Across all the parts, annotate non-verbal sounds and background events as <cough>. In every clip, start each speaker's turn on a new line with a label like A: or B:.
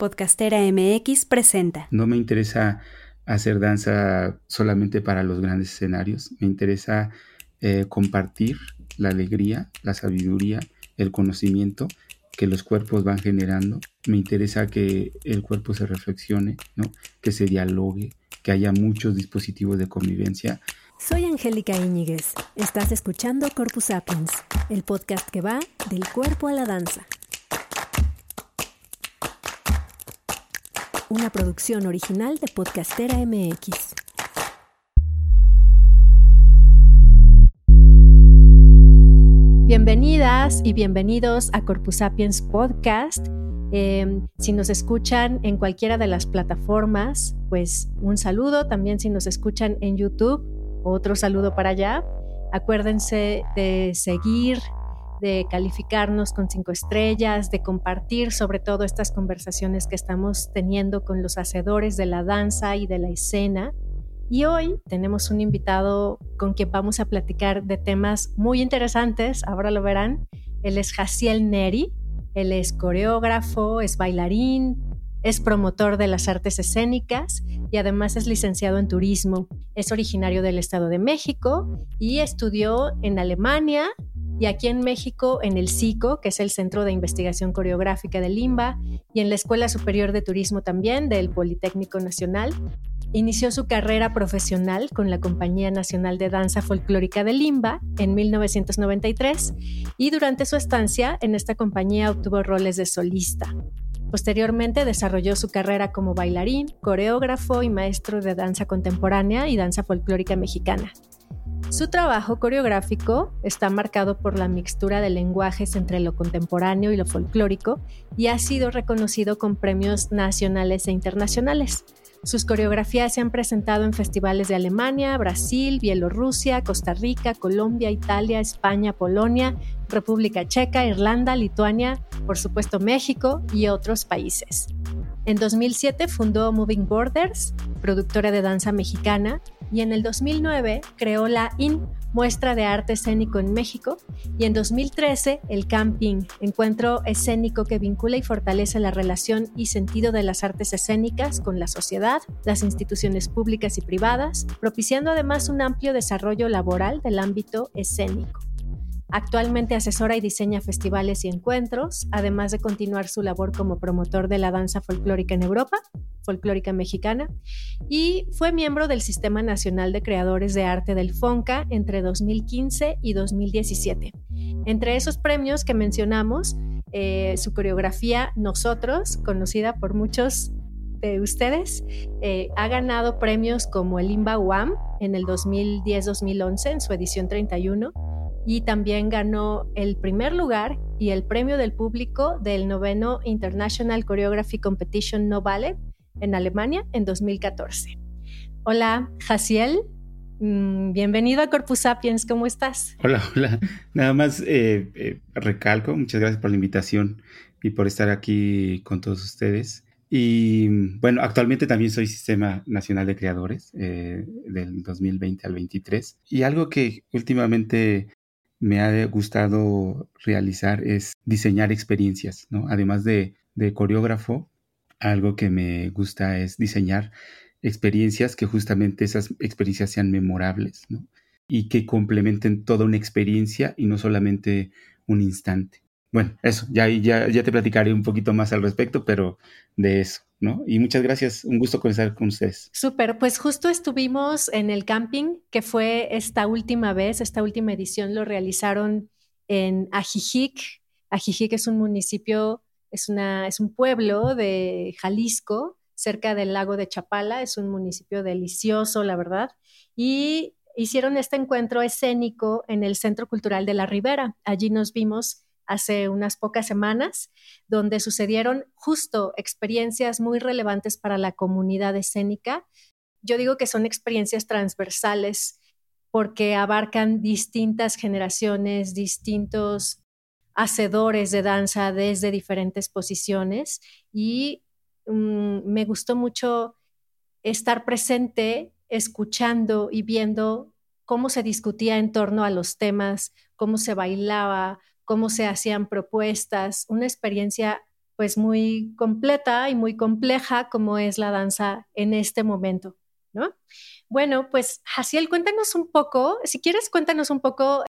A: Podcastera MX presenta.
B: No me interesa hacer danza solamente para los grandes escenarios, me interesa eh, compartir la alegría, la sabiduría, el conocimiento que los cuerpos van generando. Me interesa que el cuerpo se reflexione, ¿no? que se dialogue, que haya muchos dispositivos de convivencia.
A: Soy Angélica Íñiguez. Estás escuchando Corpus Sapiens, el podcast que va del cuerpo a la danza. Una producción original de Podcastera MX. Bienvenidas y bienvenidos a Corpus Sapiens Podcast. Em, si nos escuchan en cualquiera de las plataformas, pues un saludo. También si nos escuchan en YouTube, otro saludo para allá. Acuérdense de seguir, de calificarnos con cinco estrellas, de compartir sobre todo estas conversaciones que estamos teniendo con los hacedores de la danza y de la escena. Y hoy tenemos un invitado con quien vamos a platicar de temas muy interesantes, ahora lo verán. Él es Jaciel Neri, él es coreógrafo, es bailarín, es promotor de las artes escénicas y además es licenciado en turismo. Es originario del Estado de México y estudió en Alemania y aquí en México en el SICO, que es el Centro de Investigación Coreográfica de Limba, y en la Escuela Superior de Turismo también del Politécnico Nacional. Inició su carrera profesional con la Compañía Nacional de Danza Folclórica de Limba en 1993 y durante su estancia en esta compañía obtuvo roles de solista. Posteriormente desarrolló su carrera como bailarín, coreógrafo y maestro de danza contemporánea y danza folclórica mexicana. Su trabajo coreográfico está marcado por la mixtura de lenguajes entre lo contemporáneo y lo folclórico y ha sido reconocido con premios nacionales e internacionales. Sus coreografías se han presentado en festivales de Alemania, Brasil, Bielorrusia, Costa Rica, Colombia, Italia, España, Polonia, República Checa, Irlanda, Lituania, por supuesto México y otros países. En 2007 fundó Moving Borders, productora de danza mexicana, y en el 2009 creó la IN, Muestra de Arte Escénico en México, y en 2013 el Camping, encuentro escénico que vincula y fortalece la relación y sentido de las artes escénicas con la sociedad, las instituciones públicas y privadas, propiciando además un amplio desarrollo laboral del ámbito escénico. Actualmente asesora y diseña festivales y encuentros, además de continuar su labor como promotor de la danza folclórica en Europa, folclórica mexicana, y fue miembro del Sistema Nacional de Creadores de Arte del FONCA entre 2015 y 2017. Entre esos premios que mencionamos, eh, su coreografía Nosotros, conocida por muchos de ustedes, eh, ha ganado premios como el Imba UAM en el 2010-2011 en su edición 31 y también ganó el primer lugar y el premio del público del noveno International Choreography Competition No Ballet en Alemania en 2014. Hola, Jaciel. Mm, bienvenido a Corpus Sapiens, ¿cómo estás?
B: Hola, hola. Nada más eh, eh, recalco, muchas gracias por la invitación y por estar aquí con todos ustedes. Y bueno, actualmente también soy Sistema Nacional de Creadores eh, del 2020 al 23. Y algo que últimamente me ha gustado realizar es diseñar experiencias, ¿no? Además de, coreógrafo, algo que me gusta es diseñar experiencias que justamente esas experiencias sean memorables, ¿no? Y que complementen toda una experiencia y no solamente un instante. Bueno, eso, ya, ya, ya te platicaré un poquito más al respecto, pero de eso. ¿No? Y muchas gracias, un gusto conversar con ustedes.
A: Súper, pues justo estuvimos en el camping, que fue esta última vez, esta última edición lo realizaron en Ajijic. Ajijic es un municipio, es, una, es un pueblo de Jalisco, cerca del lago de Chapala, es un municipio delicioso, la verdad, y hicieron este encuentro escénico en el Centro Cultural de la Ribera. Allí nos vimos hace unas pocas semanas, donde sucedieron justo experiencias muy relevantes para la comunidad escénica. Yo digo que son experiencias transversales porque abarcan distintas generaciones, distintos hacedores de danza desde diferentes posiciones y mm, me gustó mucho estar presente, escuchando y viendo cómo se discutía en torno a los temas, cómo se bailaba, cómo se hacían propuestas, una experiencia pues muy completa y muy compleja como es la danza en este momento, ¿no? Bueno, pues Jaciel, cuéntanos un poco, si quieres, cuéntanos un poco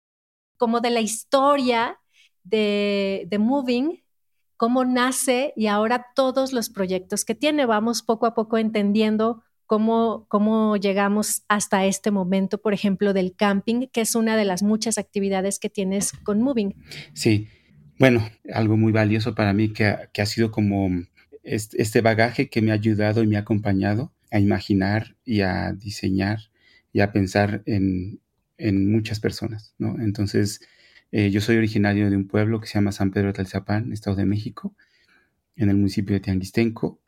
A: como de la historia de, de Moving, cómo nace y ahora todos los proyectos que tiene. Vamos poco a poco entendiendo cómo, cómo llegamos hasta este momento, por ejemplo, del camping, que es una de las muchas actividades que tienes con Moving.
B: Sí, bueno, algo muy valioso para mí que ha, sido como este, bagaje que me ha ayudado y me ha acompañado a imaginar y a diseñar y a pensar en, muchas personas, ¿no? Entonces, eh, yo soy originario de un pueblo que se llama San Pedro de Talzapán, Estado de México, en el municipio de Tianguistenco.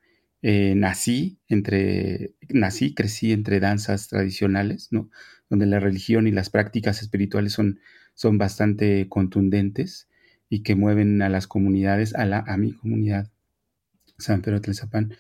B: Eh, nací entre, nací, crecí entre danzas tradicionales, ¿no? Donde la religión y las prácticas espirituales son, son bastante contundentes y que mueven a las comunidades, a, la, a mi comunidad, San Pedro Tlazapán,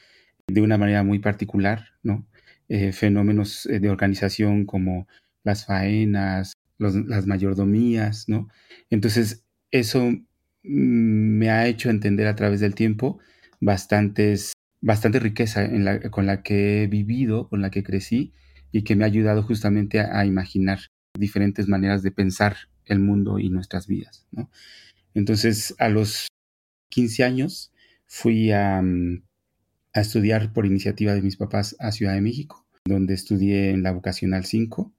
B: de una manera muy particular, ¿no? Eh, fenómenos eh, de organización como las faenas, las mayordomías, ¿no? Entonces, eso mm, me ha hecho entender a través del tiempo bastantes bastante riqueza con la que he vivido, con la que crecí y que me ha ayudado justamente a, imaginar diferentes maneras de pensar el mundo y nuestras vidas. Entonces, a los 15 años fui a, mm, a, estudiar por iniciativa de mis papás a Ciudad de México, donde estudié en la vocacional 5,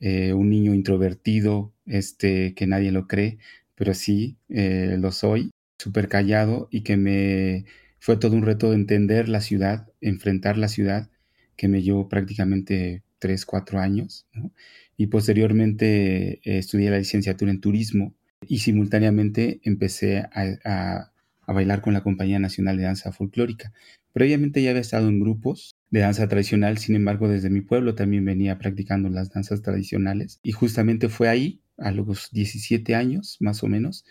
B: eh, un niño introvertido, este, que nadie lo cree, pero sí eh, lo soy, súper callado y que me fue todo un reto de entender la ciudad, enfrentar la ciudad, que me llevó prácticamente tres, cuatro años. Y posteriormente eh, estudié la licenciatura en turismo y simultáneamente empecé a, bailar con la Compañía Nacional de Danza Folclórica. Previamente ya había estado en grupos de danza tradicional, sin embargo desde mi pueblo también venía practicando las danzas tradicionales y justamente fue ahí, a los 17 años más o menos,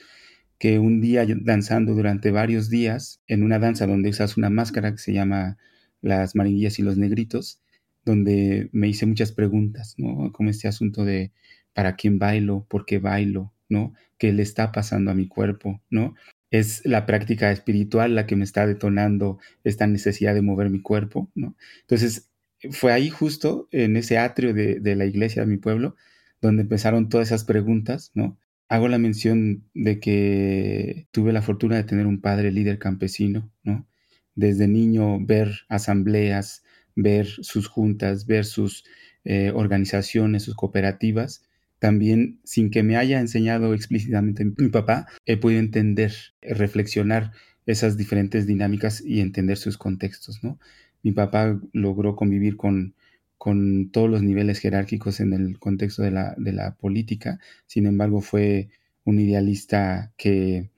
B: que un día danzando durante varios días en una danza donde usas una máscara que se llama Las Maringuillas y los Negritos, donde me hice muchas preguntas, ¿no? Como este asunto de ¿para quién bailo? ¿Por qué bailo? ¿No? ¿Qué le está pasando a mi cuerpo? ¿No? Es la práctica espiritual la que me está detonando esta necesidad de mover mi cuerpo, ¿no? Entonces, fue ahí justo en ese atrio de, de la iglesia de mi pueblo donde empezaron todas esas preguntas, ¿no? Hago la mención de que tuve la fortuna de tener un padre líder campesino, ¿no? Desde niño ver asambleas, ver sus juntas, ver sus eh, organizaciones, sus cooperativas. También, sin que me haya enseñado explícitamente mi papá, he podido entender, reflexionar esas diferentes dinámicas y entender sus contextos, ¿no? Mi papá logró convivir con con todos los niveles jerárquicos en el contexto de la, de la política. Sin embargo, fue un idealista que,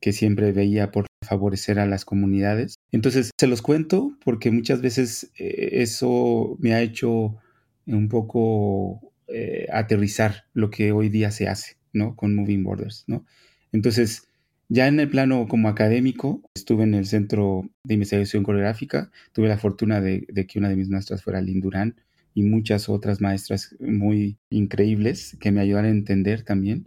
B: que siempre veía por favorecer a las comunidades. Entonces, se los cuento porque muchas veces eh, eso me ha hecho un poco eh, aterrizar lo que hoy día se hace, ¿no? Con Moving Borders, ¿no? Entonces, ya en el plano como académico, estuve en el Centro de Investigación Coreográfica, tuve la fortuna de, que una de mis maestras fuera Lynn Durán y muchas otras maestras muy increíbles que me ayudaron a entender también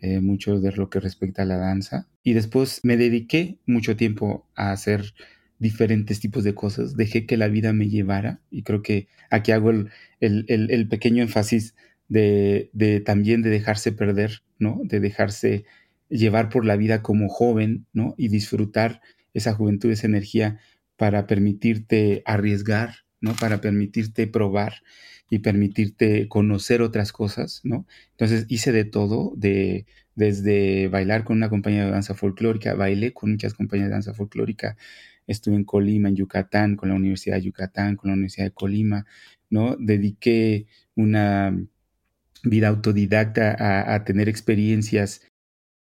B: eh, mucho de lo que respecta a la danza. Y después me dediqué mucho tiempo a hacer diferentes tipos de cosas, dejé que la vida me llevara y creo que aquí hago el, el, pequeño énfasis de, de, también de dejarse perder, ¿no? De dejarse llevar por la vida como joven, ¿no? Y disfrutar esa juventud, esa energía para permitirte arriesgar, ¿no? Para permitirte probar y permitirte conocer otras cosas, ¿no? Entonces hice de todo, de, desde bailar con una compañía de danza folclórica, bailé con muchas compañías de danza folclórica, estuve en Colima, en Yucatán, con la Universidad de Yucatán, con la Universidad de Colima, ¿no? Dediqué una vida autodidacta a, a tener experiencias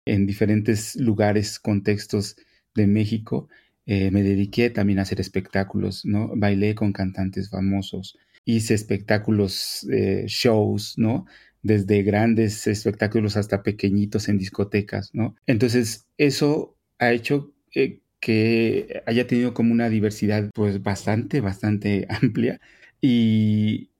B: en diferentes lugares, contextos de México. Eh, me dediqué también a hacer espectáculos, ¿no? Bailé con cantantes famosos, hice espectáculos, eh, shows, ¿no? Desde grandes espectáculos hasta pequeñitos en discotecas, ¿no? Entonces, eso ha hecho eh, que haya tenido como una diversidad, pues bastante, bastante <laughs> amplia. Y,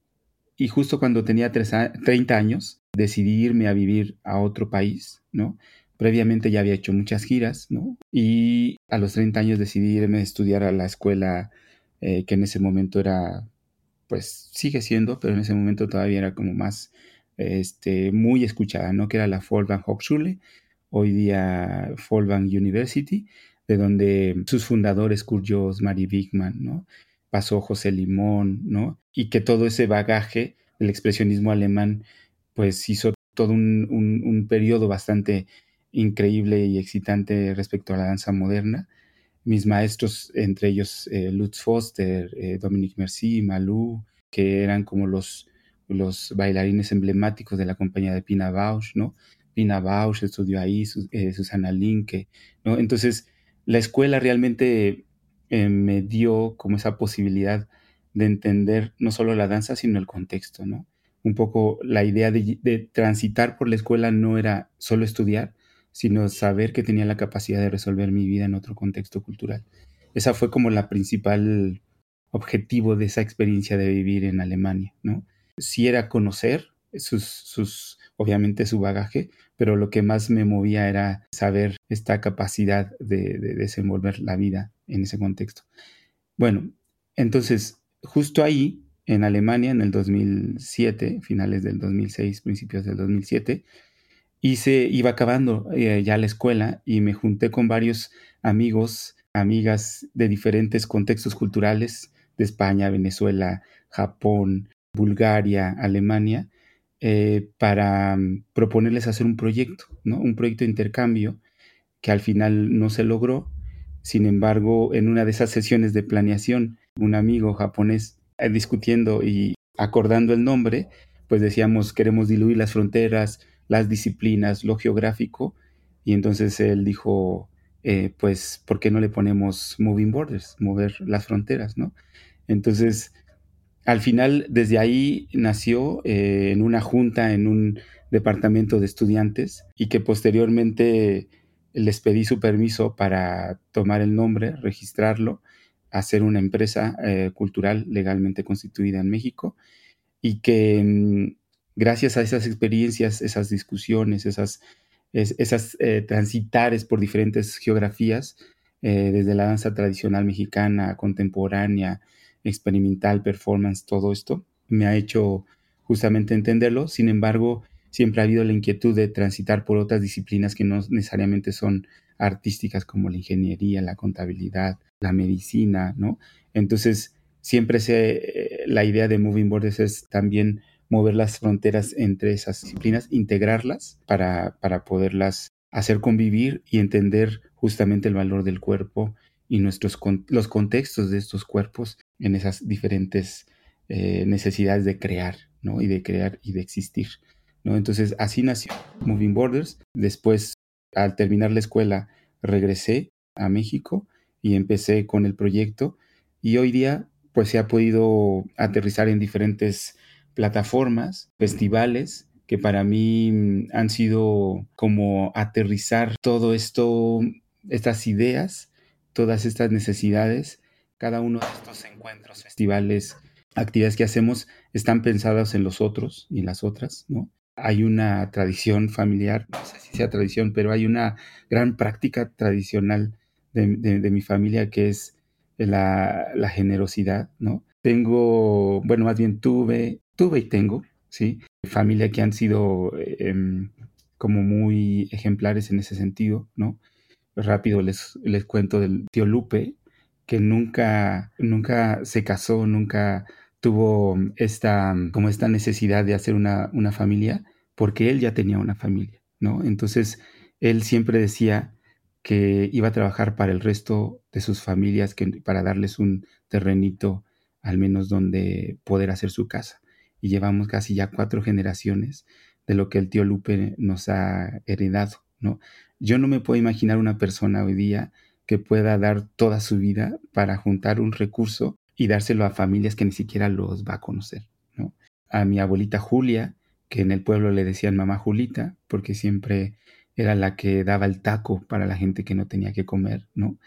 B: y justo cuando tenía 30 años, decidí irme a vivir a otro país, ¿no? Previamente ya había hecho muchas giras, ¿no? Y a los 30 años decidí irme a estudiar a la escuela eh, que en ese momento era, pues sigue siendo, pero en ese momento todavía era como más, este, muy escuchada, ¿no? Que era la Folkwang Hochschule, hoy día Folkwang University, de donde sus fundadores, Kurt Joss, Mary Bigman, ¿no? Pasó José Limón, ¿no? Y que todo ese bagaje del expresionismo alemán, pues hizo todo un, un periodo bastante increíble y excitante respecto a la danza moderna. Mis maestros, entre ellos eh, Lutz Foster, eh, Dominique Merci, Malou, que eran como los, bailarines emblemáticos de la compañía de Pina Bausch, ¿no? Pina Bausch estudió ahí, eh, Susana Linke, ¿no? Entonces, la escuela realmente me dio como esa posibilidad de entender no solo la danza, sino el contexto, ¿no? Un poco la idea de transitar por la escuela no era solo estudiar, sino saber que tenía la capacidad de resolver mi vida en otro contexto cultural. Esa fue como la principal objetivo de esa experiencia de vivir en Alemania, ¿no? Sí era conocer sus, sus, obviamente su bagaje, pero lo que más me movía era saber esta capacidad de, de desenvolver la vida en ese contexto. Bueno, entonces, justo ahí, en Alemania, en el 2007, finales del 2006, principios del 2007, y se iba acabando eh, ya la escuela y me junté con varios amigos, amigas de diferentes contextos culturales, de España, Venezuela, Japón, Bulgaria, Alemania, eh, para mm, proponerles hacer un proyecto, ¿no? Un proyecto de intercambio que al final no se logró. Sin embargo, en una de esas sesiones de planeación, un amigo japonés eh, discutiendo y acordando el nombre, pues decíamos, queremos diluir las fronteras, las disciplinas, lo geográfico, y entonces él dijo, eh, pues, ¿por qué no le ponemos moving borders, mover las fronteras, ¿no? Entonces, al final, desde ahí nació eh, en una junta, en un departamento de estudiantes, y que posteriormente les pedí su permiso para tomar el nombre, registrarlo, hacer una empresa eh, cultural legalmente constituida en México, y que mm, gracias a esas experiencias, esas discusiones, esas, esas eh, transitares por diferentes geografías, eh, desde la danza tradicional mexicana, contemporánea, experimental, performance, todo esto, me ha hecho justamente entenderlo. Sin embargo, siempre ha habido la inquietud de transitar por otras disciplinas que no necesariamente son artísticas como la ingeniería, la contabilidad, la medicina, ¿no? Entonces, siempre se, eh, la idea de Moving Borders es también mover las fronteras entre esas disciplinas, integrarlas para, para poderlas hacer convivir y entender justamente el valor del cuerpo y nuestros, los contextos de estos cuerpos en esas diferentes eh, necesidades de crear, ¿no? Y de crear y de existir, ¿no? Entonces, así nació Moving Borders. Después, al terminar la escuela, regresé a México y empecé con el proyecto y hoy día, pues, se ha podido aterrizar en diferentes plataformas, festivales, que para mí mm, han sido como aterrizar todo esto, estas ideas, todas estas necesidades. Cada uno de estos encuentros, festivales, actividades que hacemos están pensadas en los otros y en las otras, ¿no? Hay una tradición familiar, no sé si sea tradición, pero hay una gran práctica tradicional de, mi familia que es la generosidad, ¿no? Tengo, bueno, más bien tuve tuve y tengo, ¿sí? Familia que han sido em, como muy ejemplares en ese sentido, ¿no? Rápido les, les cuento del tío Lupe, que nunca, nunca se casó, nunca tuvo esta, como esta necesidad de hacer una, una familia, porque él ya tenía una familia, ¿no? Entonces, él siempre decía que iba a trabajar para el resto de sus familias, que, para darles un terrenito al menos donde poder hacer su casa y llevamos casi ya cuatro generaciones de lo que el tío Lupe nos ha heredado, ¿no? Yo no me puedo imaginar una persona hoy día que pueda dar toda su vida para juntar un recurso y dárselo a familias que ni siquiera los va a conocer, ¿no? A mi abuelita Julia, que en el pueblo le decían mamá Julita, porque siempre era la que daba el taco para la gente que no tenía que comer, ¿no?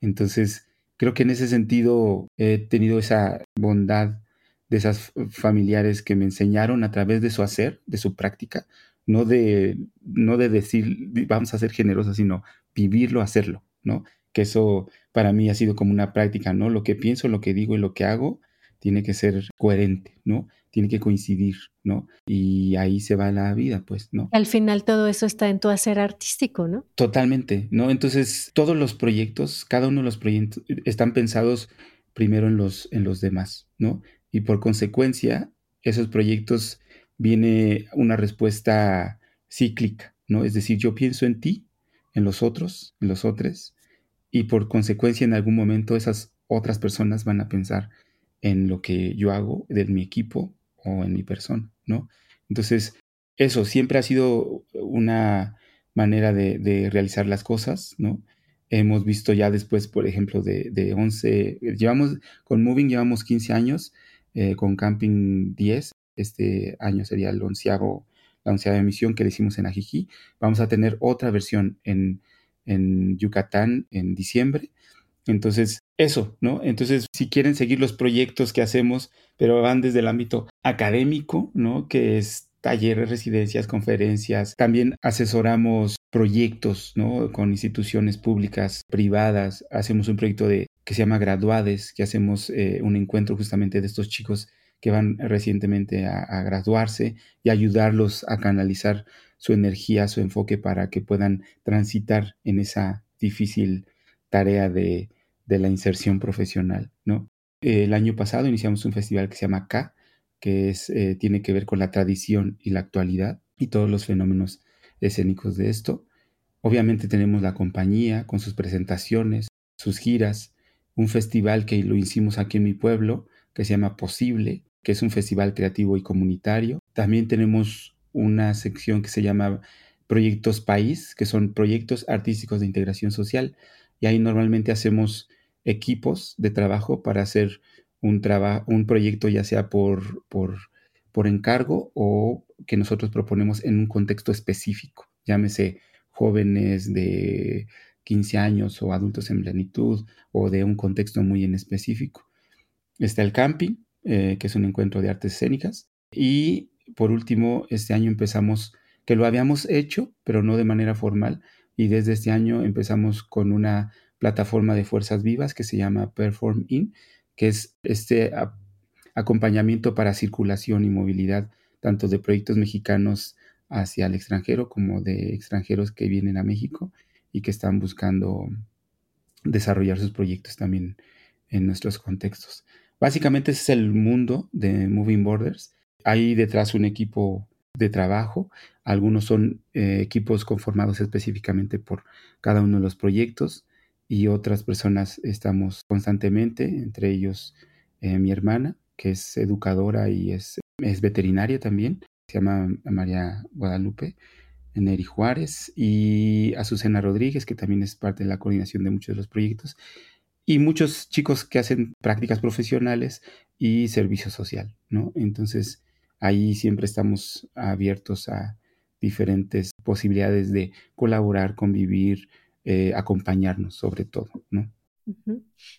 B: Entonces, creo que en ese sentido he tenido esa bondad de esas familiares que me enseñaron a través de su hacer, de su práctica, no de, no de decir vamos a ser generosos, sino vivirlo, hacerlo, ¿no? Que eso para mí ha sido como una práctica, ¿no? Lo que pienso, lo que digo y lo que hago tiene que ser coherente, ¿no? Tiene que coincidir, ¿no? Y ahí se va la vida, pues, ¿no?
A: Al final todo eso está en tu hacer artístico, ¿no?
B: Totalmente, ¿no? Entonces, todos los proyectos, cada uno de los proyectos están pensados primero en los, en los demás, ¿no? Y por consecuencia, esos proyectos viene una respuesta cíclica, ¿no? Es decir, yo pienso en ti, en los otros, en los otros, y por consecuencia en algún momento esas otras personas van a pensar en lo que yo hago, de mi equipo en mi persona, ¿no? Entonces, eso siempre ha sido una manera de, realizar las cosas, ¿no? Hemos visto ya después, por ejemplo, de, de 11, llevamos, con Moving llevamos 15 años, eh, con Camping 10, este año sería el onceavo, la onceava emisión que le hicimos en Ajijí. Vamos a tener otra versión en, en Yucatán en diciembre. Entonces, eso, ¿no? Entonces, si quieren seguir los proyectos que hacemos, pero van desde el ámbito académico, ¿no? Que es talleres, residencias, conferencias. También asesoramos proyectos, ¿no? Con instituciones públicas, privadas. Hacemos un proyecto de, que se llama Graduades, que hacemos eh, un encuentro justamente de estos chicos que van recientemente a, graduarse y ayudarlos a canalizar su energía, su enfoque para que puedan transitar en esa difícil tarea de, la inserción profesional, ¿no? El año pasado iniciamos un festival que se llama K, que es, eh, tiene que ver con la tradición y la actualidad y todos los fenómenos escénicos de esto. Obviamente tenemos la compañía con sus presentaciones, sus giras, un festival que lo hicimos aquí en mi pueblo que se llama Posible, que es un festival creativo y comunitario. También tenemos una sección que se llama Proyectos País, que son proyectos artísticos de integración social. Y ahí normalmente hacemos equipos de trabajo para hacer un, un proyecto ya sea por, por, por encargo o que nosotros proponemos en un contexto específico. Llámese jóvenes de 15 años o adultos en plenitud o de un contexto muy en específico. Está el camping, eh, que es un encuentro de artes escénicas. Y por último, este año empezamos, que lo habíamos hecho, pero no de manera formal, y desde este año empezamos con una plataforma de fuerzas vivas que se llama Perform In, que es este acompañamiento para circulación y movilidad, tanto de proyectos mexicanos hacia el extranjero como de extranjeros que vienen a México y que están buscando desarrollar sus proyectos también en nuestros contextos. Básicamente ese es el mundo de Moving Borders. Hay detrás un equipo de trabajo. Algunos son eh, equipos conformados específicamente por cada uno de los proyectos y otras personas estamos constantemente, entre ellos eh, mi hermana, que es educadora y es, es veterinaria también, se llama María Guadalupe. Neri Juárez y Azucena Rodríguez, que también es parte de la coordinación de muchos de los proyectos y muchos chicos que hacen prácticas profesionales y servicio social, ¿no? Entonces, ahí siempre estamos abiertos a diferentes posibilidades de colaborar, convivir, eh, acompañarnos sobre todo, ¿no?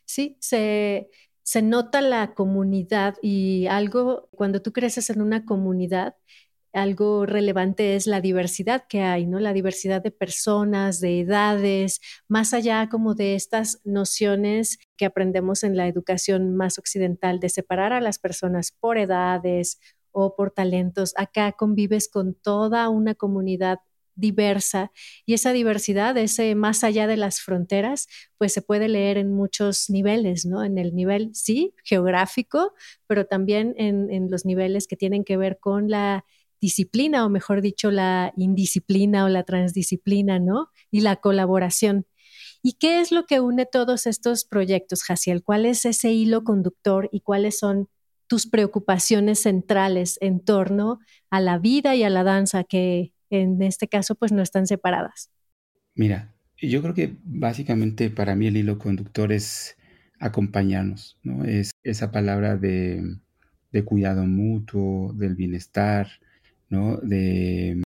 A: Sí, se, se nota la comunidad y algo, cuando tú creces en una comunidad, algo relevante es la diversidad que hay, ¿no? La diversidad de personas, de edades, más allá como de estas nociones que aprendemos en la educación más occidental de separar a las personas por edades o por talentos. Acá convives con toda una comunidad diversa y esa diversidad, ese más allá de las fronteras, pues se puede leer en muchos niveles, ¿no? En el nivel, sí, geográfico, pero también en, en los niveles que tienen que ver con la disciplina, o mejor dicho, la indisciplina o la transdisciplina, ¿no? Y la colaboración. ¿Y qué es lo que une todos estos proyectos, Jaciel? ¿Cuál es ese hilo conductor y cuáles son tus preocupaciones centrales en torno a la vida y a la danza que en este caso pues no están separadas?
B: Mira, yo creo que básicamente para mí el hilo conductor es acompañarnos, ¿no? Es esa palabra de, de cuidado mutuo, del bienestar, ¿no? De,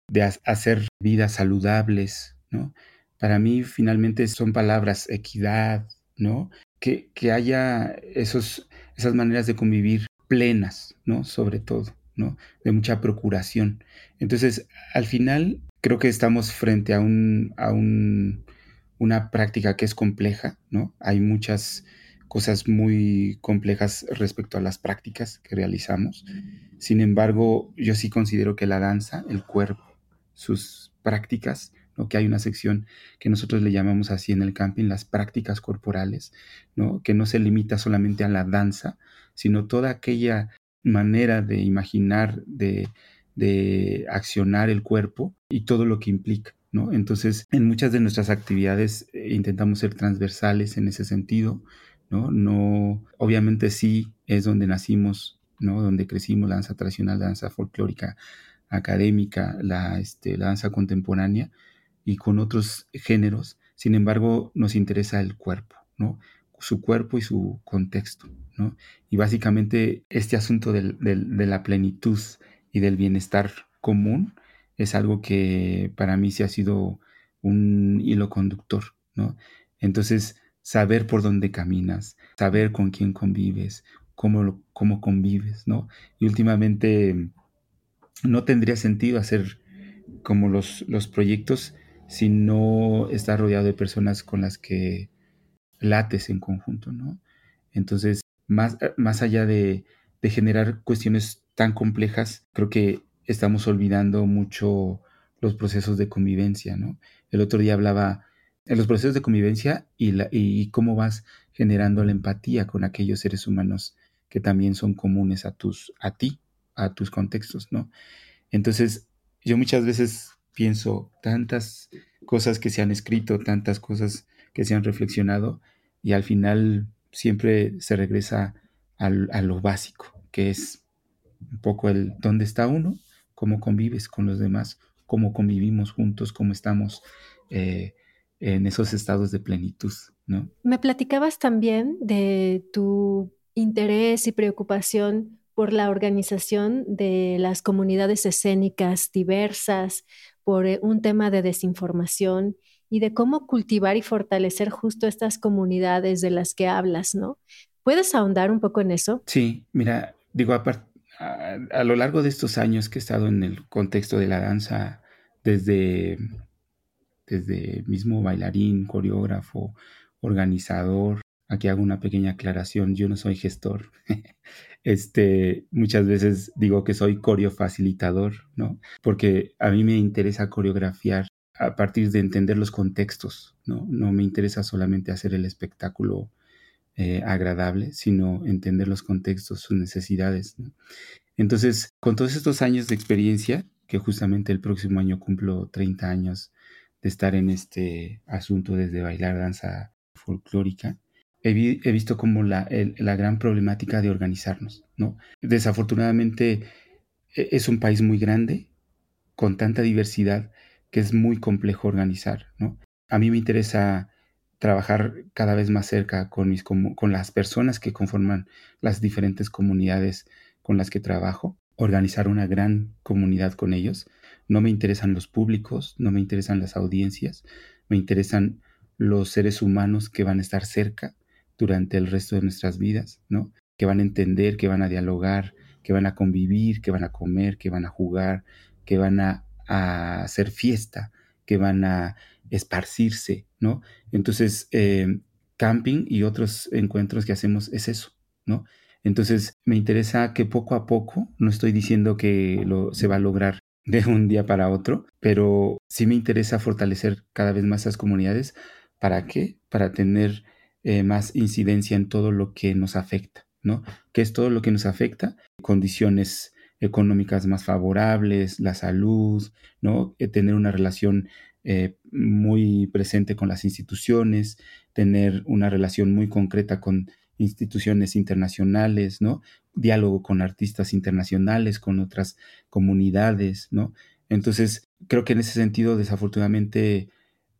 B: hacer vidas saludables, ¿no? Para mí finalmente son palabras equidad, ¿no? Que, haya esos, esas maneras de convivir plenas, ¿no? Sobre todo, ¿no? De mucha procuración. Entonces, al final, creo que estamos frente a, un, a un, una práctica que es compleja, ¿no? Hay muchas cosas muy complejas respecto a las prácticas que realizamos. Sin embargo, yo sí considero que la danza, el cuerpo, sus prácticas, ¿no? que hay una sección que nosotros le llamamos así en el camping, las prácticas corporales, ¿no? que no se limita solamente a la danza, sino toda aquella manera de imaginar, de, de accionar el cuerpo y todo lo que implica. ¿no? Entonces, en muchas de nuestras actividades eh, intentamos ser transversales en ese sentido, ¿no? No, obviamente sí es donde nacimos, ¿no? Donde crecimos, la danza tradicional, la danza folclórica, académica, la, este, la danza contemporánea y con otros géneros. Sin embargo, nos interesa el cuerpo, ¿no? Su cuerpo y su contexto, ¿no? Y básicamente este asunto del, de la plenitud y del bienestar común es algo que para mí sí ha sido un hilo conductor, ¿no? Entonces, saber por dónde caminas, saber con quién convives, cómo, cómo convives, ¿no? Y últimamente no tendría sentido hacer como los, los proyectos si no estás rodeado de personas con las que lates en conjunto, ¿no? Entonces, más, más allá de, de generar cuestiones tan complejas, creo que estamos olvidando mucho los procesos de convivencia, ¿no? El otro día hablaba en los procesos de convivencia y, la, y cómo vas generando la empatía con aquellos seres humanos que también son comunes a tus, a ti, a tus contextos, ¿no? Entonces, yo muchas veces pienso tantas cosas que se han escrito, tantas cosas que se han reflexionado, y al final siempre se regresa al, a lo básico, que es un poco el dónde está uno, cómo convives con los demás, cómo convivimos juntos, cómo estamos eh, en esos estados de plenitud, ¿no?
A: Me platicabas también de tu interés y preocupación por la organización de las comunidades escénicas diversas, por eh, un tema de desinformación y de cómo cultivar y fortalecer justo estas comunidades de las que hablas, ¿no? ¿Puedes ahondar un poco en eso?
B: Sí, mira, digo, a, a, lo largo de estos años que he estado en el contexto de la danza, desde desde mismo bailarín, coreógrafo, organizador. Aquí hago una pequeña aclaración, yo no soy gestor. <laughs> este, muchas veces digo que soy coreofacilitador, ¿no? Porque a mí me interesa coreografiar a partir de entender los contextos, ¿no? No me interesa solamente hacer el espectáculo eh, agradable, sino entender los contextos, sus necesidades. Entonces, con todos estos años de experiencia, que justamente el próximo año cumplo 30 años de estar en este asunto desde bailar danza folclórica, he, visto como la, la, gran problemática de organizarnos, ¿no? Desafortunadamente e, es un país muy grande, con tanta diversidad, que es muy complejo organizar, ¿no? A mí me interesa trabajar cada vez más cerca con, mis, con las personas que conforman las diferentes comunidades con las que trabajo, organizar una gran comunidad con ellos, no me interesan los públicos, no me interesan las audiencias, me interesan los seres humanos que van a estar cerca durante el resto de nuestras vidas, ¿no? Que van a entender, que van a dialogar, que van a convivir, que van a comer, que van a jugar, que van a, hacer fiesta, que van a esparcirse, ¿no? Entonces, eh, camping y otros encuentros que hacemos es eso, ¿no? Entonces, me interesa que poco a poco, no estoy diciendo que lo, se va a lograr <laughs> de un día para otro, pero sí me interesa fortalecer cada vez más esas comunidades. ¿Para qué? Para tener eh, más incidencia en todo lo que nos afecta, ¿no? ¿Qué es todo lo que nos afecta? Condiciones económicas más favorables, la salud, ¿no? Eh, tener una relación eh, muy presente con las instituciones, tener una relación muy concreta con instituciones internacionales, ¿no? Diálogo con artistas internacionales, con otras comunidades, ¿no? Entonces, creo que en ese sentido, desafortunadamente,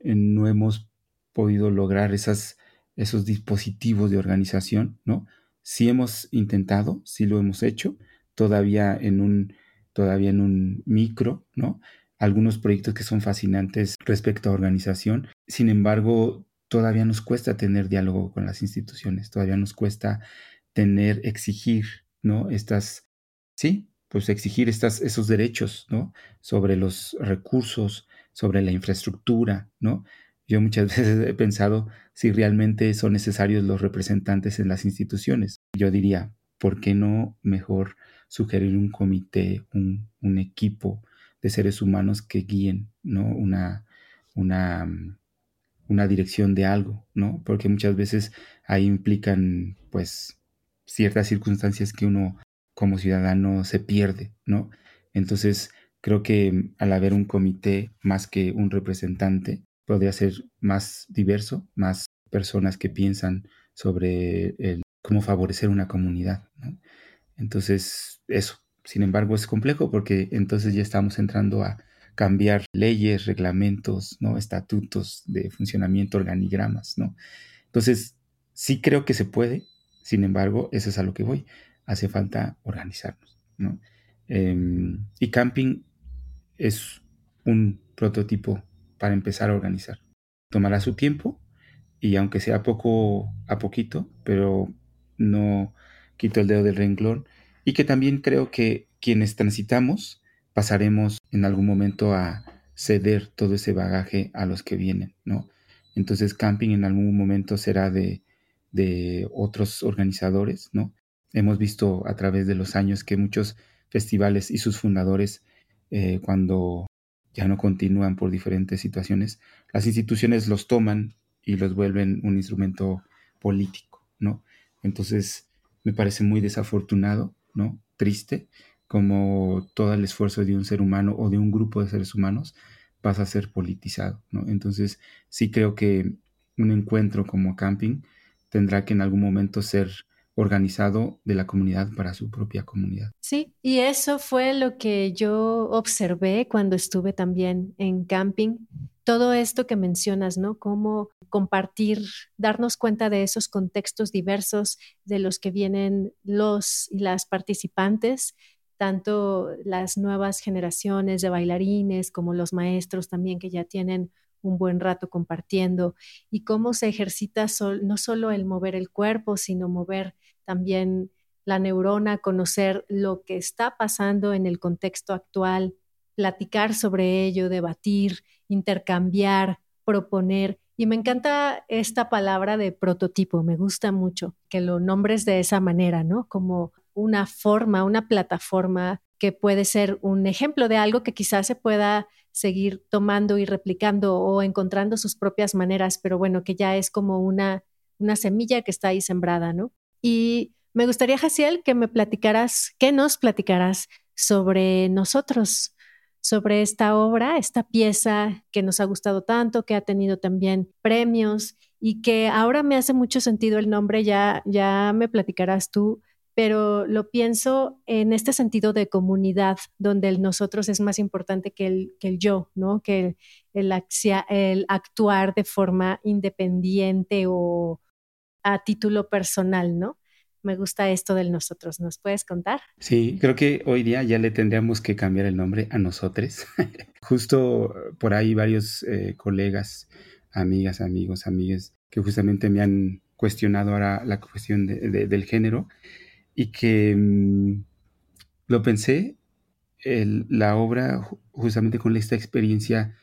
B: eh, no hemos podido lograr esas, esos dispositivos de organización, ¿no? Sí hemos intentado, sí lo hemos hecho, todavía en un, todavía en un micro, ¿no? Algunos proyectos que son fascinantes respecto a organización. Sin embargo, todavía nos cuesta tener diálogo con las instituciones, todavía nos cuesta tener, exigir, ¿no? Estas, sí, pues exigir estas, esos derechos, ¿no? Sobre los recursos, sobre la infraestructura, ¿no? Yo muchas <laughs> veces he pensado si realmente son necesarios los representantes en las instituciones. Yo diría, ¿por qué no mejor sugerir un comité, un, un equipo de seres humanos que guíen, ¿no? Una, una, una dirección de algo, ¿no? Porque muchas veces ahí implican, pues, ciertas circunstancias que uno como ciudadano se pierde, ¿no? Entonces, creo que al haber un comité más que un representante, podría ser más diverso, más personas que piensan sobre el, cómo favorecer una comunidad, ¿no? Entonces, eso. Sin embargo, es complejo porque entonces ya estamos entrando a cambiar leyes, reglamentos, ¿no? estatutos de funcionamiento, organigramas, ¿no? Entonces, sí creo que se puede, sin embargo, eso es a lo que voy. Hace falta organizarnos, ¿no? Em, y camping es un prototipo para empezar a organizar. Tomará su tiempo y aunque sea poco a poquito, pero no quito el dedo del renglón, y que también creo que quienes transitamos pasaremos en algún momento a ceder todo ese bagaje a los que vienen, ¿no? Entonces camping en algún momento será de, de otros organizadores, ¿no? Hemos visto a través de los años que muchos festivales y sus fundadores, eh, cuando ya no continúan por diferentes situaciones, las instituciones los toman y los vuelven un instrumento político, ¿no? Entonces, me parece muy desafortunado, Triste, como todo el esfuerzo de un ser humano o de un grupo de seres humanos pasa a ser politizado. Entonces, sí creo que un encuentro como camping tendrá que en algún momento ser organizado de la comunidad para su propia comunidad.
A: Sí, y eso fue lo que yo observé cuando estuve también en camping. Todo esto que mencionas, ¿no? Cómo compartir, darnos cuenta de esos contextos diversos de los que vienen los y las participantes, tanto las nuevas generaciones de bailarines como los maestros también que ya tienen un buen rato compartiendo y cómo se ejercita no solo el mover el cuerpo, sino mover también la neurona, conocer lo que está pasando en el contexto actual, platicar sobre ello, debatir, intercambiar, proponer. Y me encanta esta palabra de prototipo, me gusta mucho que lo nombres de esa manera, ¿no? Como una forma, una plataforma que puede ser un ejemplo de algo que quizás se pueda seguir tomando y replicando o encontrando sus propias maneras, pero bueno, que ya es como una, una semilla que está ahí sembrada, ¿no? Y me gustaría, Jaciel, que me platicaras, que nos platicaras sobre nosotros, sobre esta obra, esta pieza que nos ha gustado tanto, que ha tenido también premios y que ahora me hace mucho sentido el nombre, ya, ya me platicarás tú, pero lo pienso en este sentido de comunidad, donde el nosotros es más importante que el, que el yo, ¿no? Que el, el, actuar de forma independiente o a título personal, ¿no? Me gusta esto del nosotros. ¿Nos puedes contar?
B: Sí, creo que hoy día ya le tendríamos que cambiar el nombre a nosotros. <laughs> Justo por ahí varios eh, colegas, amigas, amigos, amigas, que justamente me han cuestionado ahora la cuestión del género y que mm, lo pensé, la obra justamente con esta experiencia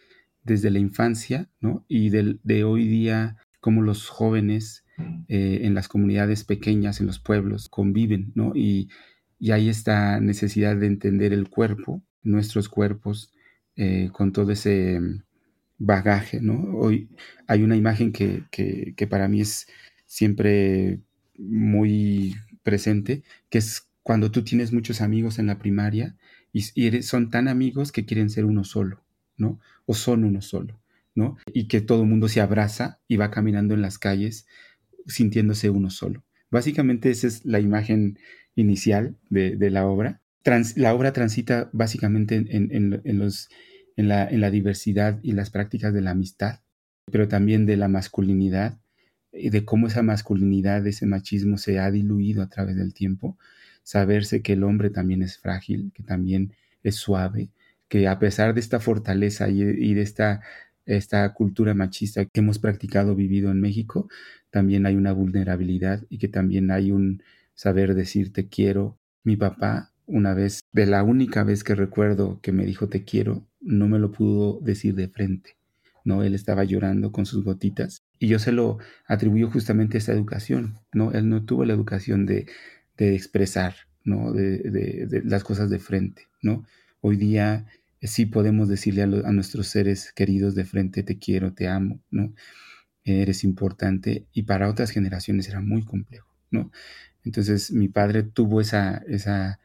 B: desde la infancia, ¿no? Y de hoy día, cómo los jóvenes eh, en las comunidades pequeñas, en los pueblos, conviven, ¿no? Y, y hay esta necesidad de entender el cuerpo, nuestros cuerpos, eh, con todo ese bagaje, ¿no? Hoy hay una imagen que, que, que para mí es siempre muy presente, que es cuando tú tienes muchos amigos en la primaria y, son tan amigos que quieren ser uno solo, ¿no? O son uno solo, Y que todo el mundo se abraza y va caminando en las calles sintiéndose uno solo. Básicamente esa es la imagen inicial de, la obra. la obra transita básicamente en, los, en, la, en la diversidad y las prácticas de la amistad, pero también de la masculinidad y de cómo esa masculinidad, ese machismo se ha diluido a través del tiempo, saberse que el hombre también es frágil, que también es suave, que a pesar de esta fortaleza y, de esta, esta cultura machista que hemos practicado, vivido en México, también hay una vulnerabilidad y que también hay un saber decir te quiero. Mi papá una vez, de la única vez que recuerdo que me dijo te quiero, no me lo pudo decir de frente, ¿no? Él estaba llorando con sus gotitas y yo se lo atribuyo justamente a esa educación, ¿no? Él no tuvo la educación de, de expresar, ¿no? De, de, las cosas de frente, ¿no? Hoy día sí podemos decirle a, nuestros seres queridos de frente, te quiero, te amo, ¿no? Eres importante y para otras generaciones era muy complejo, ¿no? Entonces mi padre tuvo esa, esa,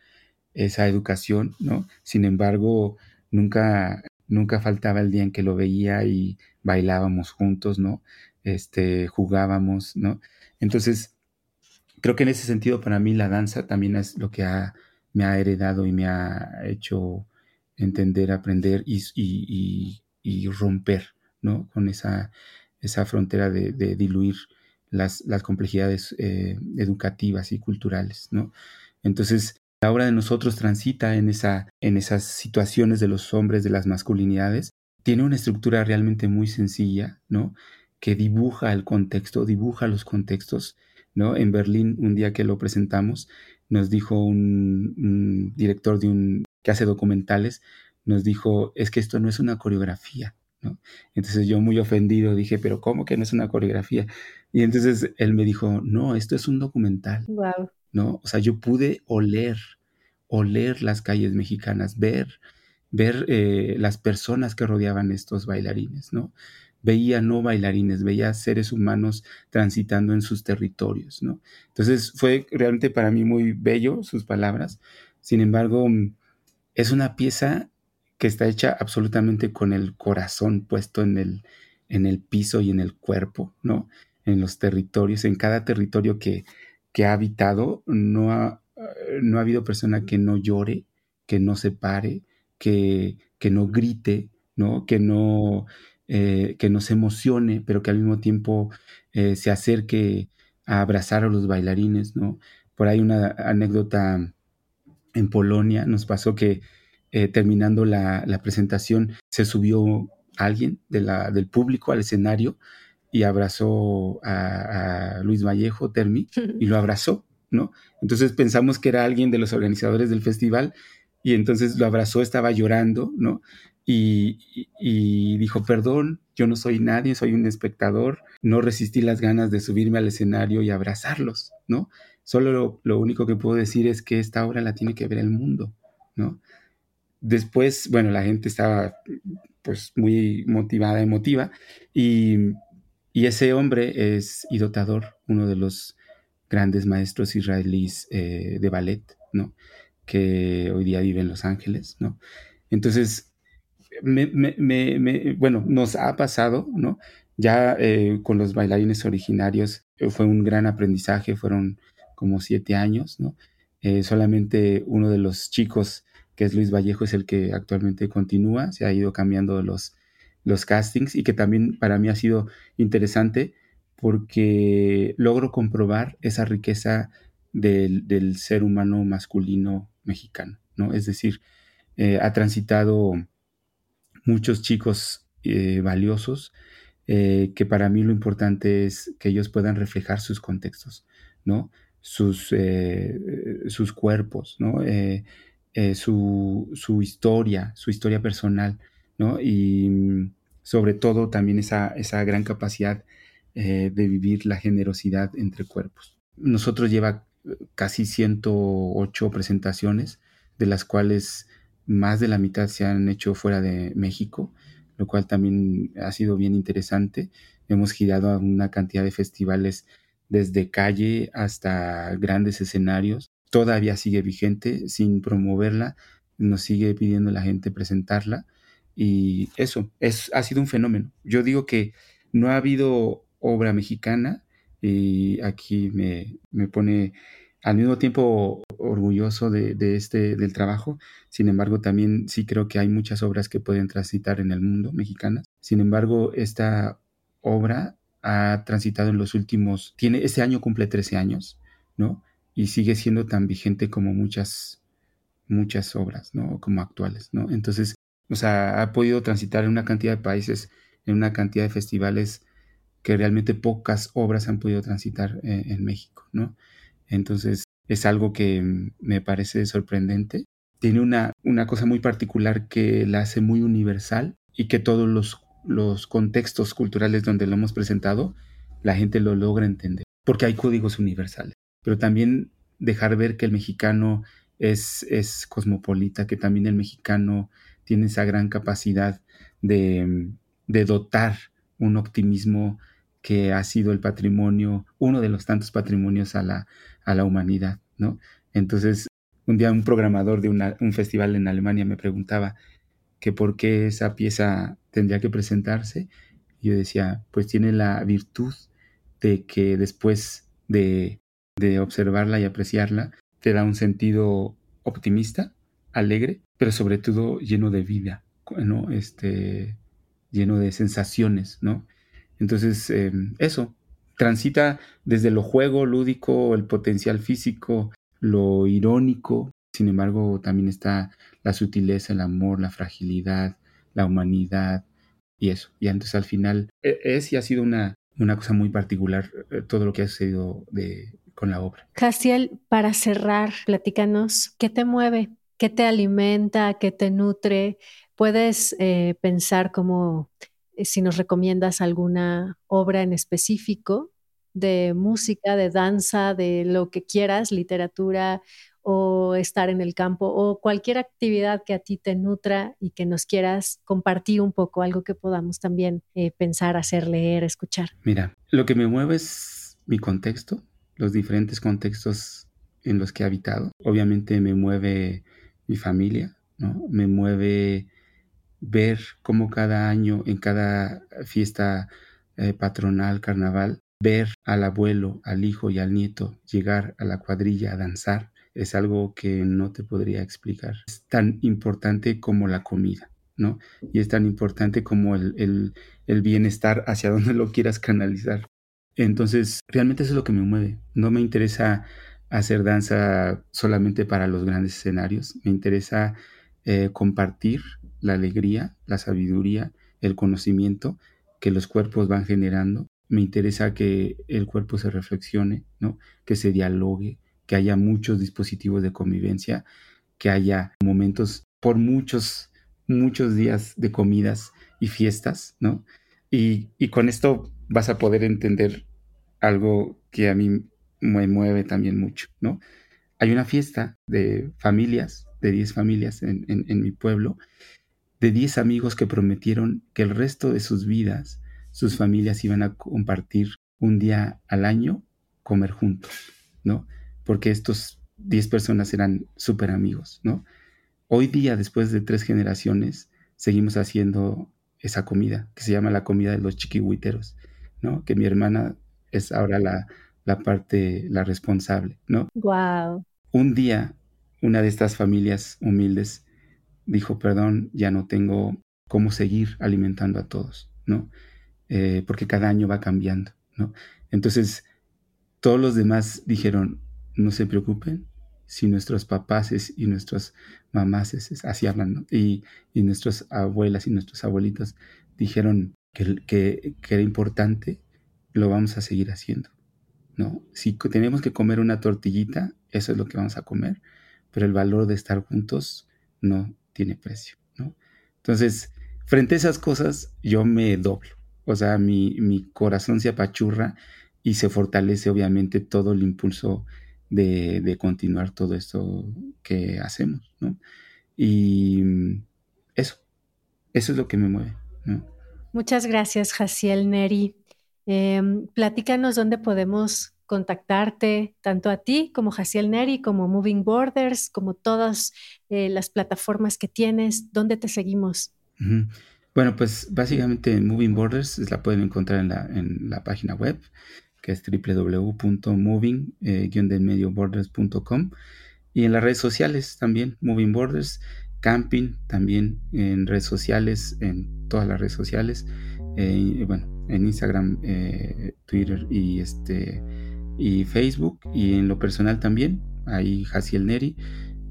B: esa educación, ¿no? Sin embargo, nunca, nunca faltaba el día en que lo veía y bailábamos juntos, ¿no? Este, jugábamos, ¿no? Entonces, creo que en ese sentido para mí la danza también es lo que me ha heredado y me ha hecho entender, aprender y, romper, ¿no? Con esa, esa frontera de, diluir las, complejidades eh, educativas y culturales, ¿no? Entonces, la obra de nosotros transita en, esa, en esas situaciones de los hombres, de las masculinidades, tiene una estructura realmente muy sencilla, ¿no? Que dibuja el contexto, dibuja los contextos, ¿no? En Berlín, un día que lo presentamos, nos dijo un director de un, que hace documentales, nos dijo, es que esto no es una coreografía, entonces yo muy ofendido dije, pero ¿cómo que no es una coreografía? Y entonces él me dijo, no, esto es un documental. ¿No? O sea, yo pude oler, oler las calles mexicanas, ver, ver eh, las personas que rodeaban estos bailarines, ¿no? Veía no bailarines, veía seres humanos transitando en sus territorios, ¿no? Entonces fue realmente para mí muy bello sus palabras. Sin embargo, es una pieza que está hecha absolutamente con el corazón puesto en el, en el piso y en el cuerpo, ¿no? En los territorios, en cada territorio que, que ha habitado, no ha, no ha habido persona que no llore, que no se pare, que, que no grite, ¿no? Que no, eh, que no se emocione, pero que al mismo tiempo eh, se acerque a abrazar a los bailarines, ¿no? Por ahí una anécdota en Polonia nos pasó que eh, terminando la, presentación, se subió alguien de la, del público al escenario y abrazó a, Luis Vallejo, Termi, <laughs> y lo abrazó, ¿no? Entonces pensamos que era alguien de los organizadores del festival y entonces lo abrazó, estaba llorando, ¿no? Y, dijo, perdón, yo no soy nadie, soy un espectador, no resistí las ganas de subirme al escenario y abrazarlos, ¿no? Solo lo, lo único que puedo decir es que esta obra la tiene que ver el mundo, ¿no? Después, bueno, la gente estaba pues muy motivada, emotiva, y, y ese hombre es Idotador, uno de los grandes maestros israelíes eh, de ballet, ¿no? Que hoy día vive en Los Ángeles, ¿no? Entonces, me, me, bueno, nos ha pasado, ¿no? Ya eh, con los bailarines originarios eh, fue un gran aprendizaje, fueron como siete años, ¿no? solamente uno de los chicos que es Luis Vallejo, es el que actualmente continúa, se ha ido cambiando los, los castings y que también para mí ha sido interesante porque logro comprobar esa riqueza del, ser humano masculino mexicano, ¿no? Es decir, eh, ha transitado muchos chicos eh, valiosos eh, que para mí lo importante es que ellos puedan reflejar sus contextos, ¿no? Sus, sus cuerpos, ¿no? Eh, su, su, historia, su historia personal, ¿no? Y mm, sobre todo también esa, esa gran capacidad eh, de vivir la generosidad entre cuerpos. Nosotros lleva eh, casi 108 presentaciones, de las cuales más de la mitad se han hecho fuera de México, lo cual también ha sido bien interesante. Hemos girado a una cantidad de festivales desde calle hasta grandes escenarios todavía sigue vigente, sin promoverla, nos sigue pidiendo la gente presentarla y eso es, ha sido un fenómeno. Yo digo que no ha habido obra mexicana y aquí me, pone al mismo tiempo orgulloso de, este del trabajo. Sin embargo, también sí creo que hay muchas obras que pueden transitar en el mundo mexicanas. Sin embargo, esta obra ha transitado en los últimos, tiene, este año cumple 13 años, ¿no? y sigue siendo tan vigente como muchas, muchas obras, ¿no? Como actuales, ¿no? Entonces, o sea, ha podido transitar en una cantidad de países, en una cantidad de festivales que realmente pocas obras han podido transitar eh, en México, ¿no? Entonces, es algo que me parece sorprendente. Tiene una, una cosa muy particular que la hace muy universal y que todos los, los contextos culturales donde lo hemos presentado, la gente lo logra entender, porque hay códigos universales. Pero también dejar ver que el mexicano es, es cosmopolita, que también el mexicano tiene esa gran capacidad de, de dotar un optimismo que ha sido el patrimonio, uno de los tantos patrimonios a la, a la humanidad, ¿no? Entonces, un día un programador de un festival en Alemania me preguntaba que por qué esa pieza tendría que presentarse. Yo decía, pues tiene la virtud de que después de, de observarla y apreciarla, te da un sentido optimista, alegre, pero sobre todo lleno de vida, ¿no? Este, lleno de sensaciones, ¿no? Entonces, em, eso, transita desde lo juego lúdico, el potencial físico, lo irónico, sin embargo, también está la sutileza, el amor, la fragilidad, la humanidad y eso. Y entonces al final e, es y ha sido una, una cosa muy particular eh, todo lo que ha sucedido de, con la obra.
A: Castiel, para cerrar, platícanos, ¿qué te mueve? ¿Qué te alimenta? ¿Qué te nutre? Puedes eh, pensar como eh, si nos recomiendas alguna obra en específico de música, de danza, de lo que quieras, literatura o estar en el campo o cualquier actividad que a ti te nutra y que nos quieras compartir un poco, algo que podamos también eh, pensar, hacer, leer, escuchar.
B: Mira, lo que me mueve es mi contexto, los diferentes contextos en los que he habitado. Obviamente me mueve mi familia, ¿no? Me mueve ver cómo cada año, en cada fiesta eh, patronal, carnaval, ver al abuelo, al hijo y al nieto llegar a la cuadrilla a danzar, es algo que no te podría explicar. Es tan importante como la comida, ¿no? Y es tan importante como el, el bienestar hacia <laughs> donde lo quieras canalizar. Entonces, realmente eso es lo que me mueve. No me interesa hacer danza solamente para los grandes escenarios. Me interesa eh, compartir la alegría, la sabiduría, el conocimiento que los cuerpos van generando. Me interesa que el cuerpo se reflexione, ¿no? que se dialogue, que haya muchos dispositivos de convivencia, que haya momentos por muchos, muchos días de comidas y fiestas, ¿no? Y, y con esto vas a poder entender algo que a mí me mueve también mucho, ¿no? Hay una fiesta de familias, de 10 familias en, en, mi pueblo, de 10 amigos que prometieron que el resto de sus vidas, sus familias iban a compartir un día al año, comer juntos, ¿no? Porque estos 10 personas eran súper amigos, ¿no? Hoy día, después de tres generaciones, seguimos haciendo esa comida, que se llama la comida de los chiquihuiteros, ¿no? Que mi hermana es ahora la, la parte, la responsable, ¿no?
A: Wow.
B: Un día, una de estas familias humildes dijo, perdón, ya no tengo cómo seguir alimentando a todos, ¿no? Eh, porque cada año va cambiando, ¿no? Entonces, todos los demás dijeron, no se preocupen, si nuestros papás y nuestras mamás así hablan, y, y nuestras abuelas y nuestros abuelitos dijeron que, que, que era importante lo vamos a seguir haciendo, ¿no? Si tenemos que comer una tortillita, eso es lo que vamos a comer, pero el valor de estar juntos no tiene precio, ¿no? Entonces, frente a esas cosas, yo me doblo, o sea, mi, mi corazón se apachurra y se fortalece obviamente todo el impulso de, de continuar todo esto que hacemos, ¿no? Y eso, eso es lo que me mueve, ¿no?
A: Muchas gracias, Jaciel Neri. Em, platícanos dónde podemos contactarte, tanto a ti como Jaciel Neri, como Moving Borders, como todas eh, las plataformas que tienes, ¿dónde te seguimos?
B: Bueno, pues básicamente Moving Borders la pueden encontrar en la, en la página web, que es www.moving-borders.com y en las redes sociales también, Moving Borders, Camping también en redes sociales, en todas las redes sociales, eh, bueno, en Instagram, eh, Twitter y este y Facebook y en lo personal también, ahí Jaciel Neri,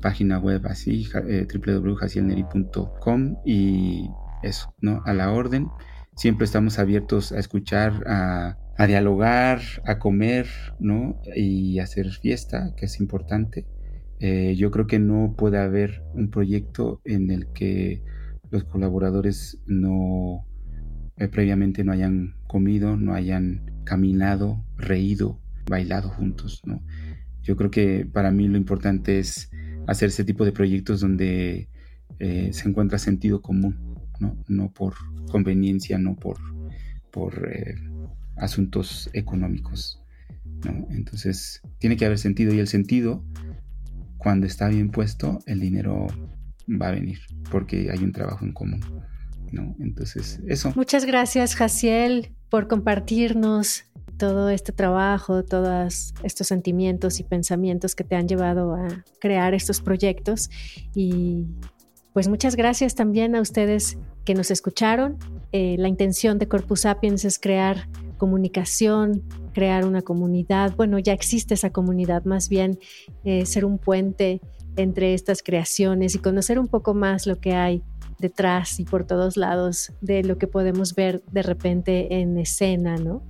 B: página web así, eh, www.jacielneri.com y eso, ¿no? A la orden. Siempre estamos abiertos a escuchar, a, a dialogar, a comer, ¿no? Y hacer fiesta, que es importante. Eh, yo creo que no puede haber un proyecto en el que los colaboradores no eh, previamente no hayan comido, no hayan caminado, reído, bailado juntos, ¿no? Yo creo que para mí lo importante es hacer ese tipo de proyectos donde eh, se encuentra sentido común, ¿no? No por conveniencia, no por, por asuntos económicos. ¿no? Entonces, tiene que haber sentido y el sentido, cuando está bien puesto, el dinero va a venir porque hay un trabajo en común. ¿no? Entonces, eso.
A: Muchas gracias, Jaciel, por compartirnos todo este trabajo, todos estos sentimientos y pensamientos que te han llevado a crear estos proyectos. Y pues muchas gracias también a ustedes que nos escucharon. Eh, la intención de Corpus Sapiens es crear comunicación, crear una comunidad. Bueno, ya existe esa comunidad, más bien eh, ser un puente entre estas creaciones y conocer un poco más lo que hay detrás y por todos lados de lo que podemos ver de repente en escena, ¿no?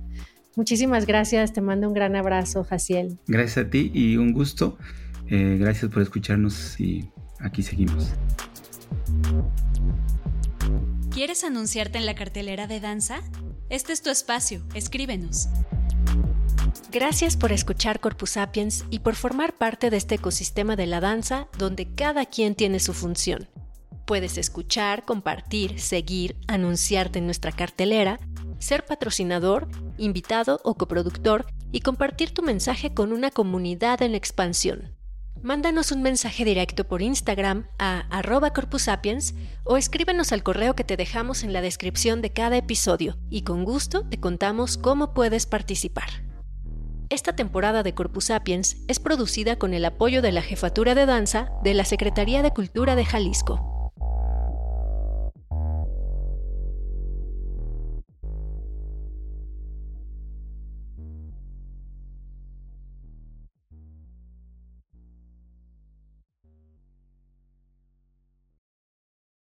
A: Muchísimas gracias, te mando un gran abrazo, Jaciel.
B: Gracias a ti y un gusto. Eh, gracias por escucharnos y aquí seguimos.
C: ¿Quieres anunciarte en la cartelera de danza? Este es tu espacio, escríbenos.
A: Gracias por escuchar Corpus Sapiens y por formar parte de este ecosistema de la danza donde cada quien tiene su función. Puedes escuchar, compartir, seguir, anunciarte en nuestra cartelera, ser patrocinador, invitado o coproductor y compartir tu mensaje con una comunidad en expansión. Mándanos un mensaje directo por Instagram a arroba corpusapiens o escríbenos al correo que te dejamos en la descripción de cada episodio y con gusto te contamos cómo puedes participar. Esta temporada de Corpus Sapiens es producida con el apoyo de la Jefatura de Danza de la Secretaría de Cultura de Jalisco.